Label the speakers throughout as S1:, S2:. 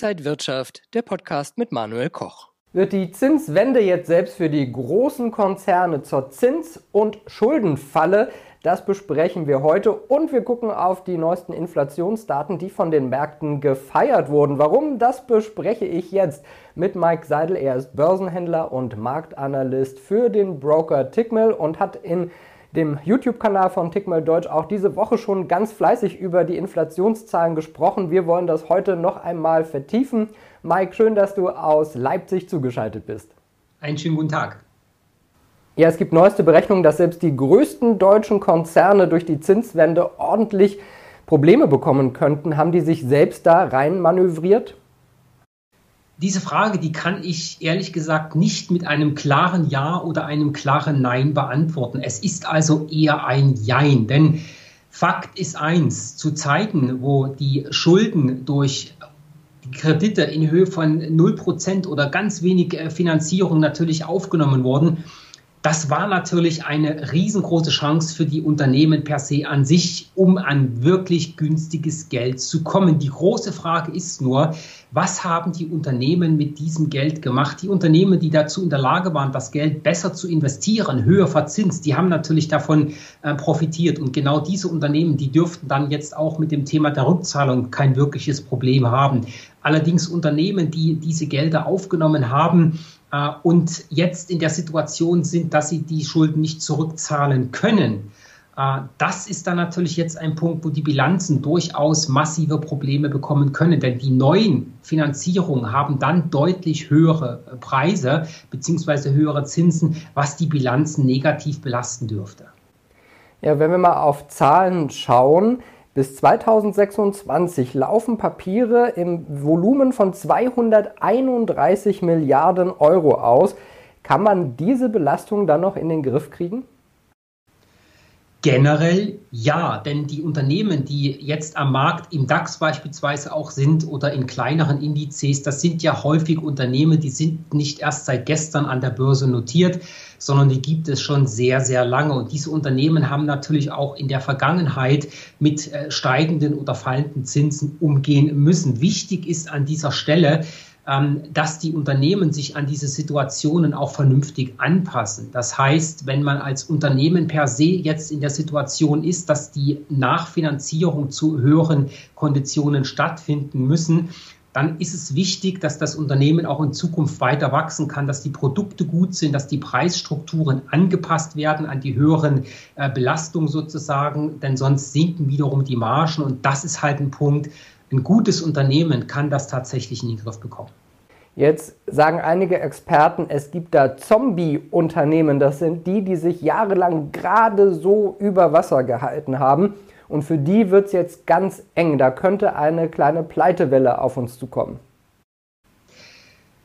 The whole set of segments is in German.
S1: Inside Wirtschaft, der Podcast mit Manuel Koch.
S2: Wird die Zinswende jetzt selbst für die großen Konzerne zur Zins- und Schuldenfalle? Das besprechen wir heute und wir gucken auf die neuesten Inflationsdaten, die von den Märkten gefeiert wurden. Warum? Das bespreche ich jetzt mit Mike Seidel. Er ist Börsenhändler und Marktanalyst für den Broker Tickmill und hat in dem YouTube-Kanal von Tickmill Deutsch auch diese Woche schon ganz fleißig über die Inflationszahlen gesprochen. Wir wollen das heute noch einmal vertiefen. Mike, schön, dass du aus Leipzig zugeschaltet bist.
S3: Einen schönen guten Tag.
S2: Ja, es gibt neueste Berechnungen, dass selbst die größten deutschen Konzerne durch die Zinswende ordentlich Probleme bekommen könnten. Haben die sich selbst da rein manövriert?
S3: Diese Frage, die kann ich ehrlich gesagt nicht mit einem klaren Ja oder einem klaren Nein beantworten. Es ist also eher ein Jein, denn Fakt ist eins, zu Zeiten, wo die Schulden durch Kredite in Höhe von 0% oder ganz wenig äh, Finanzierung natürlich aufgenommen wurden, das war natürlich eine riesengroße Chance für die Unternehmen per se an sich, um an wirklich günstiges Geld zu kommen. Die große Frage ist nur, was haben die Unternehmen mit diesem Geld gemacht? Die Unternehmen, die dazu in der Lage waren, das Geld besser zu investieren, höher verzinst, die haben natürlich davon äh, profitiert. Und genau diese Unternehmen, die dürften dann jetzt auch mit dem Thema der Rückzahlung kein wirkliches Problem haben. Allerdings Unternehmen, die diese Gelder aufgenommen haben, äh, und jetzt in der Situation sind, dass sie die Schulden nicht zurückzahlen können. Äh, das ist dann natürlich jetzt ein Punkt, wo die Bilanzen durchaus massive Probleme bekommen können, denn die neuen Finanzierungen haben dann deutlich höhere Preise bzw. höhere Zinsen, was die Bilanzen negativ belasten dürfte.
S2: Ja, wenn wir mal auf Zahlen schauen, bis 2026 laufen Papiere im Volumen von 231 Milliarden Euro aus. Kann man diese Belastung dann noch in den Griff kriegen?
S3: Generell ja, denn die Unternehmen, die jetzt am Markt im DAX beispielsweise auch sind oder in kleineren Indizes, das sind ja häufig Unternehmen, die sind nicht erst seit gestern an der Börse notiert, sondern die gibt es schon sehr, sehr lange. Und diese Unternehmen haben natürlich auch in der Vergangenheit mit äh, steigenden oder fallenden Zinsen umgehen müssen. Wichtig ist an dieser Stelle, dass die Unternehmen sich an diese Situationen auch vernünftig anpassen. Das heißt, wenn man als Unternehmen per se jetzt in der Situation ist, dass die Nachfinanzierung zu höheren Konditionen stattfinden müssen, dann ist es wichtig, dass das Unternehmen auch in Zukunft weiter wachsen kann, dass die Produkte gut sind, dass die Preisstrukturen angepasst werden an die höheren äh, Belastungen sozusagen, denn sonst sinken wiederum die Margen und das ist halt ein Punkt, ein gutes Unternehmen kann das tatsächlich in den Griff bekommen.
S2: Jetzt sagen einige Experten, es gibt da Zombie-Unternehmen. Das sind die, die sich jahrelang gerade so über Wasser gehalten haben. Und für die wird es jetzt ganz eng. Da könnte eine kleine Pleitewelle auf uns zukommen.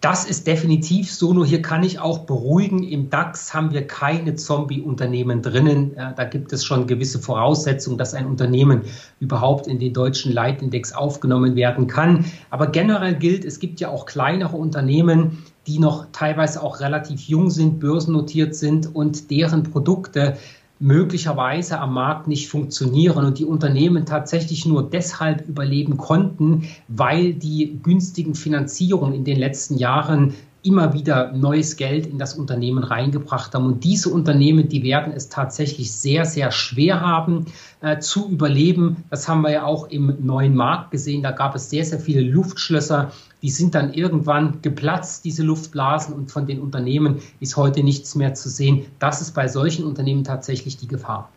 S3: Das ist definitiv so, nur hier kann ich auch beruhigen, im DAX haben wir keine Zombie-Unternehmen drinnen. Da gibt es schon gewisse Voraussetzungen, dass ein Unternehmen überhaupt in den deutschen Leitindex aufgenommen werden kann. Aber generell gilt, es gibt ja auch kleinere Unternehmen, die noch teilweise auch relativ jung sind, börsennotiert sind und deren Produkte möglicherweise am Markt nicht funktionieren und die Unternehmen tatsächlich nur deshalb überleben konnten, weil die günstigen Finanzierungen in den letzten Jahren immer wieder neues Geld in das Unternehmen reingebracht haben. Und diese Unternehmen, die werden es tatsächlich sehr, sehr schwer haben äh, zu überleben. Das haben wir ja auch im neuen Markt gesehen. Da gab es sehr, sehr viele Luftschlösser. Die sind dann irgendwann geplatzt, diese Luftblasen. Und von den Unternehmen ist heute nichts mehr zu sehen. Das ist bei solchen Unternehmen tatsächlich die Gefahr.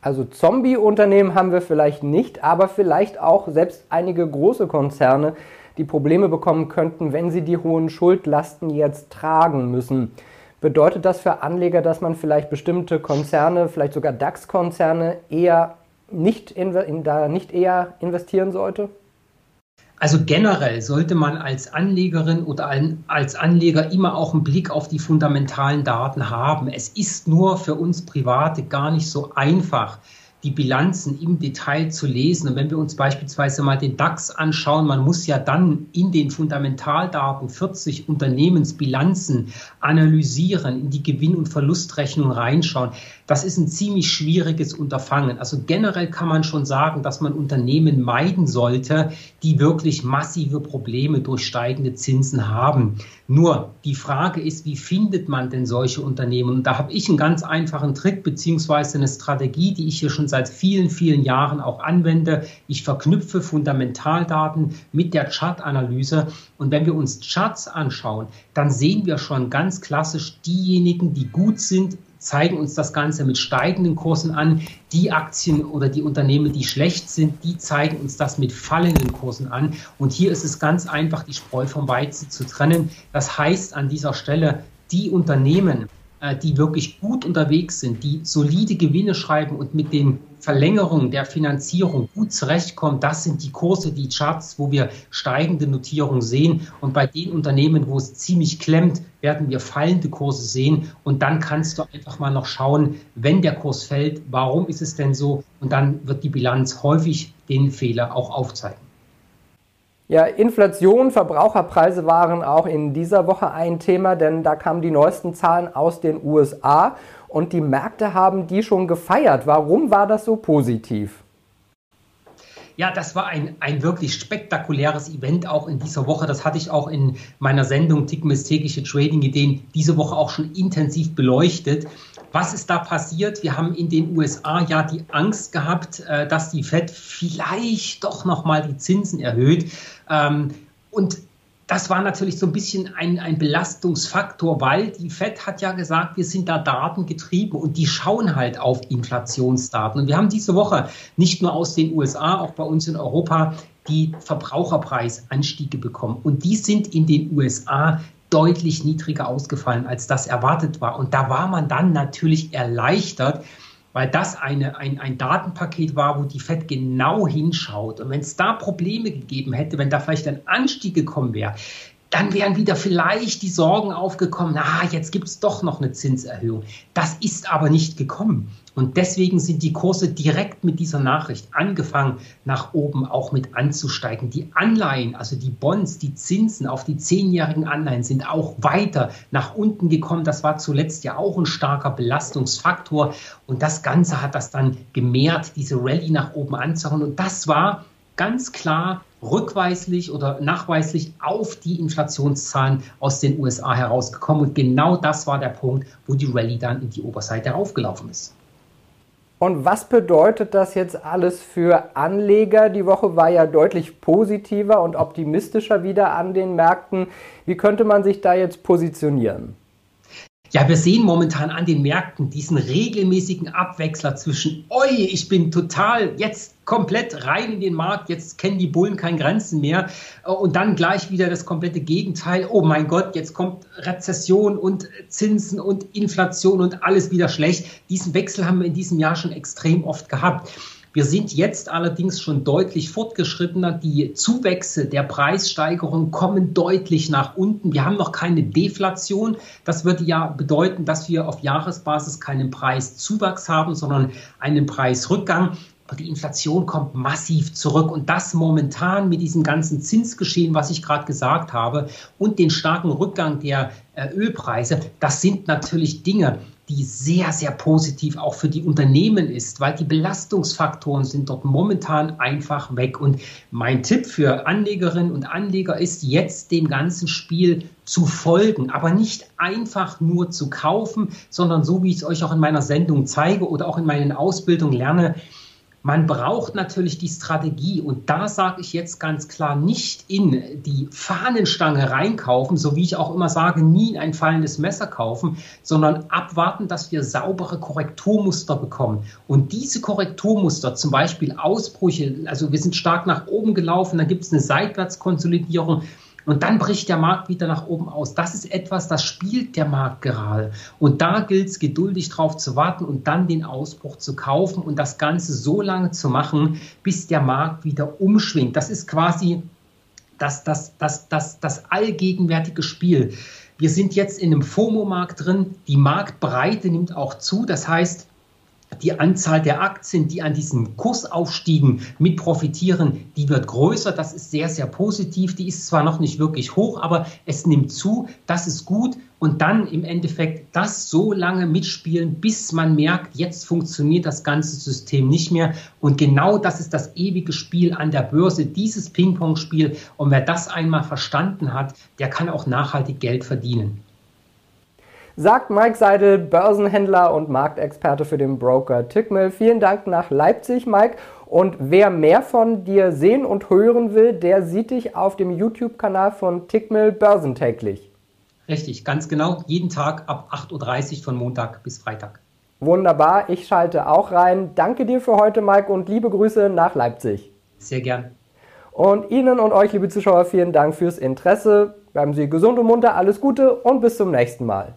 S2: Also Zombie-Unternehmen haben wir vielleicht nicht, aber vielleicht auch selbst einige große Konzerne, die Probleme bekommen könnten, wenn sie die hohen Schuldlasten jetzt tragen müssen. Bedeutet das für Anleger, dass man vielleicht bestimmte Konzerne, vielleicht sogar DAX-Konzerne, eher nicht, in, da nicht eher investieren sollte?
S3: Also generell sollte man als Anlegerin oder als Anleger immer auch einen Blick auf die fundamentalen Daten haben. Es ist nur für uns Private gar nicht so einfach, die Bilanzen im Detail zu lesen. Und wenn wir uns beispielsweise mal den DAX anschauen, man muss ja dann in den Fundamentaldaten 40 Unternehmensbilanzen analysieren, in die Gewinn- und Verlustrechnung reinschauen. Das ist ein ziemlich schwieriges Unterfangen. Also generell kann man schon sagen, dass man Unternehmen meiden sollte, die wirklich massive Probleme durch steigende Zinsen haben. Nur die Frage ist, wie findet man denn solche Unternehmen? Und da habe ich einen ganz einfachen Trick beziehungsweise eine Strategie, die ich hier schon seit vielen, vielen Jahren auch anwende. Ich verknüpfe Fundamentaldaten mit der Chartanalyse. Und wenn wir uns Charts anschauen, dann sehen wir schon ganz klassisch diejenigen, die gut sind, zeigen uns das Ganze mit steigenden Kursen an. Die Aktien oder die Unternehmen, die schlecht sind, die zeigen uns das mit fallenden Kursen an. Und hier ist es ganz einfach, die Spreu vom Weizen zu trennen. Das heißt an dieser Stelle, die Unternehmen, die wirklich gut unterwegs sind, die solide Gewinne schreiben und mit den Verlängerungen der Finanzierung gut zurechtkommen, das sind die Kurse, die Charts, wo wir steigende Notierungen sehen. Und bei den Unternehmen, wo es ziemlich klemmt, werden wir fallende Kurse sehen. Und dann kannst du einfach mal noch schauen, wenn der Kurs fällt, warum ist es denn so? Und dann wird die Bilanz häufig den Fehler auch aufzeigen.
S2: Ja, Inflation, Verbraucherpreise waren auch in dieser Woche ein Thema, denn da kamen die neuesten Zahlen aus den USA und die Märkte haben die schon gefeiert. Warum war das so positiv?
S3: Ja, das war ein, ein wirklich spektakuläres Event auch in dieser Woche. Das hatte ich auch in meiner Sendung Tickmistägische Trading-Ideen diese Woche auch schon intensiv beleuchtet. Was ist da passiert? Wir haben in den USA ja die Angst gehabt, äh, dass die Fed vielleicht doch nochmal die Zinsen erhöht. Ähm, und das war natürlich so ein bisschen ein, ein Belastungsfaktor, weil die FED hat ja gesagt, wir sind da datengetrieben und die schauen halt auf Inflationsdaten. Und wir haben diese Woche nicht nur aus den USA, auch bei uns in Europa, die Verbraucherpreisanstiege bekommen. Und die sind in den USA deutlich niedriger ausgefallen, als das erwartet war. Und da war man dann natürlich erleichtert, weil das eine, ein, ein Datenpaket war, wo die FED genau hinschaut. Und wenn es da Probleme gegeben hätte, wenn da vielleicht ein Anstieg gekommen wäre, dann wären wieder vielleicht die Sorgen aufgekommen, na, jetzt gibt es doch noch eine Zinserhöhung. Das ist aber nicht gekommen. Und deswegen sind die Kurse direkt mit dieser Nachricht angefangen, nach oben auch mit anzusteigen. Die Anleihen, also die Bonds, die Zinsen auf die zehnjährigen Anleihen sind auch weiter nach unten gekommen. Das war zuletzt ja auch ein starker Belastungsfaktor. Und das Ganze hat das dann gemehrt, diese Rallye nach oben anzuhauen. Und das war ganz klar rückweislich oder nachweislich auf die Inflationszahlen aus den USA herausgekommen. Und genau das war der Punkt, wo die Rallye dann in die Oberseite raufgelaufen ist.
S2: Und was bedeutet das jetzt alles für Anleger? Die Woche war ja deutlich positiver und optimistischer wieder an den Märkten. Wie könnte man sich da jetzt positionieren?
S3: Ja, wir sehen momentan an den Märkten diesen regelmäßigen Abwechsler zwischen, oi, ich bin total jetzt komplett rein in den Markt, jetzt kennen die Bullen keine Grenzen mehr äh, und dann gleich wieder das komplette Gegenteil, oh mein Gott, jetzt kommt Rezession und Zinsen und Inflation und alles wieder schlecht. Diesen Wechsel haben wir in diesem Jahr schon extrem oft gehabt. Wir sind jetzt allerdings schon deutlich fortgeschrittener. Die Zuwächse der Preissteigerung kommen deutlich nach unten. Wir haben noch keine Deflation. Das würde ja bedeuten, dass wir auf Jahresbasis keinen Preiszuwachs haben, sondern einen Preisrückgang. Aber die Inflation kommt massiv zurück und das momentan mit diesem ganzen Zinsgeschehen, was ich gerade gesagt habe, und den starken Rückgang der äh, Ölpreise, das sind natürlich Dinge, die sehr, sehr positiv auch für die Unternehmen ist, weil die Belastungsfaktoren sind dort momentan einfach weg. Und mein Tipp für Anlegerinnen und Anleger ist jetzt dem ganzen Spiel zu folgen, aber nicht einfach nur zu kaufen, sondern so wie ich es euch auch in meiner Sendung zeige oder auch in meinen Ausbildungen lerne, man braucht natürlich die Strategie und da sage ich jetzt ganz klar nicht in die Fahnenstange reinkaufen, so wie ich auch immer sage, nie ein fallendes Messer kaufen, sondern abwarten, dass wir saubere Korrekturmuster bekommen. Und diese Korrekturmuster, zum Beispiel Ausbrüche, also wir sind stark nach oben gelaufen, dann gibt es eine Seitwärtskonsolidierung, und dann bricht der Markt wieder nach oben aus. Das ist etwas, das spielt der Markt gerade. Und da gilt es, geduldig drauf zu warten und dann den Ausbruch zu kaufen und das Ganze so lange zu machen, bis der Markt wieder umschwingt. Das ist quasi das, das, das, das, das allgegenwärtige Spiel. Wir sind jetzt in einem FOMO-Markt drin. Die Marktbreite nimmt auch zu. Das heißt, die Anzahl der Aktien, die an diesen Kursaufstiegen mit profitieren, die wird größer. Das ist sehr, sehr positiv. Die ist zwar noch nicht wirklich hoch, aber es nimmt zu. Das ist gut. Und dann im Endeffekt das so lange mitspielen, bis man merkt, jetzt funktioniert das ganze System nicht mehr. Und genau das ist das ewige Spiel an der Börse, dieses Ping-Pong-Spiel. Und wer das einmal verstanden hat, der kann auch nachhaltig Geld verdienen
S2: sagt Mike Seidel, Börsenhändler und Marktexperte für den Broker Tickmill. Vielen Dank nach Leipzig, Mike. Und wer mehr von dir sehen und hören will, der sieht dich auf dem YouTube-Kanal von Tickmill Börsentäglich.
S3: Richtig, ganz genau. Jeden Tag ab 8.30 Uhr von Montag bis Freitag.
S2: Wunderbar, ich schalte auch rein. Danke dir für heute, Mike, und liebe Grüße nach Leipzig.
S3: Sehr gern.
S2: Und Ihnen und euch, liebe Zuschauer, vielen Dank fürs Interesse. Bleiben Sie gesund und munter, alles Gute und bis zum nächsten Mal.